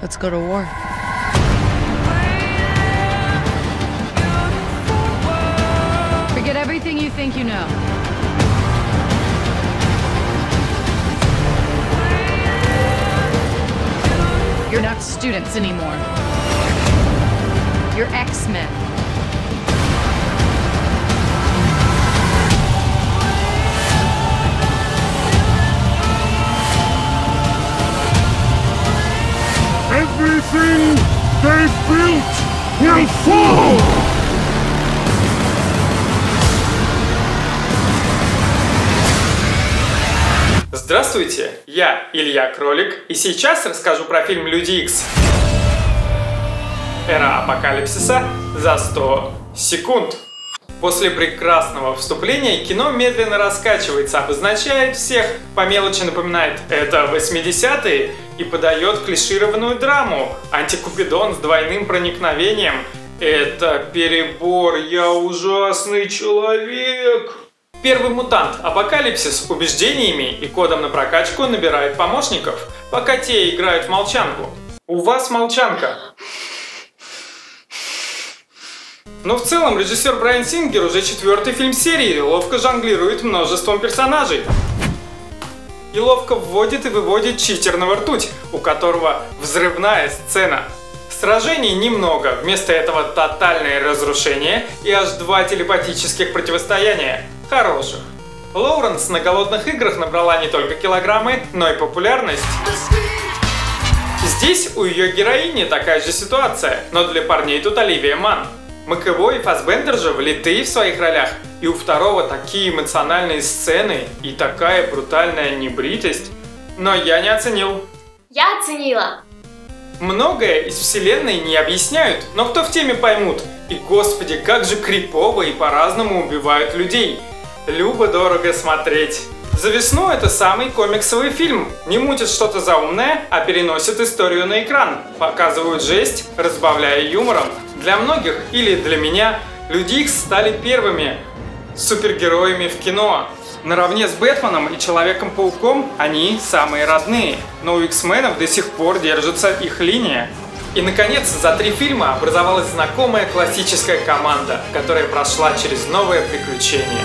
Let's go to war. Forget everything you think you know. You're not students anymore. You're X-Men. Everything they've built will fall! Здравствуйте, я Илья Кролик, и сейчас расскажу про фильм «Люди Икс». Эра апокалипсиса за 100 секунд. После прекрасного вступления кино медленно раскачивается, обозначает всех, по мелочи напоминает «это 80-е» и подает клишированную драму «Антикупидон с двойным проникновением». Это перебор, я ужасный человек. Первый мутант Апокалипсис убеждениями и кодом на прокачку набирает помощников, пока те играют в молчанку. У вас молчанка. Но в целом режиссер Брайан Сингер уже четвертый фильм серии ловко жонглирует множеством персонажей. И ловко вводит и выводит читерного ртуть, у которого взрывная сцена. Сражений немного, вместо этого тотальное разрушение и аж два телепатических противостояния. Хороших. Лоуренс на голодных играх набрала не только килограммы, но и популярность. Здесь у ее героини такая же ситуация, но для парней тут Оливия Ман. Маковой и Фасбендер же влитые в своих ролях, и у второго такие эмоциональные сцены и такая брутальная небритость. Но я не оценил. Я оценила. Многое из вселенной не объясняют, но кто в теме поймут. И господи, как же крипово и по-разному убивают людей. Любо-дорого смотреть. За весну это самый комиксовый фильм. Не мутит что-то заумное, а переносит историю на экран. Показывают жесть, разбавляя юмором. Для многих, или для меня, Люди Икс стали первыми супергероями в кино. Наравне с Бэтменом и Человеком-пауком они самые родные, но у X-менов до сих пор держится их линия. И, наконец, за три фильма образовалась знакомая классическая команда, которая прошла через новое приключение.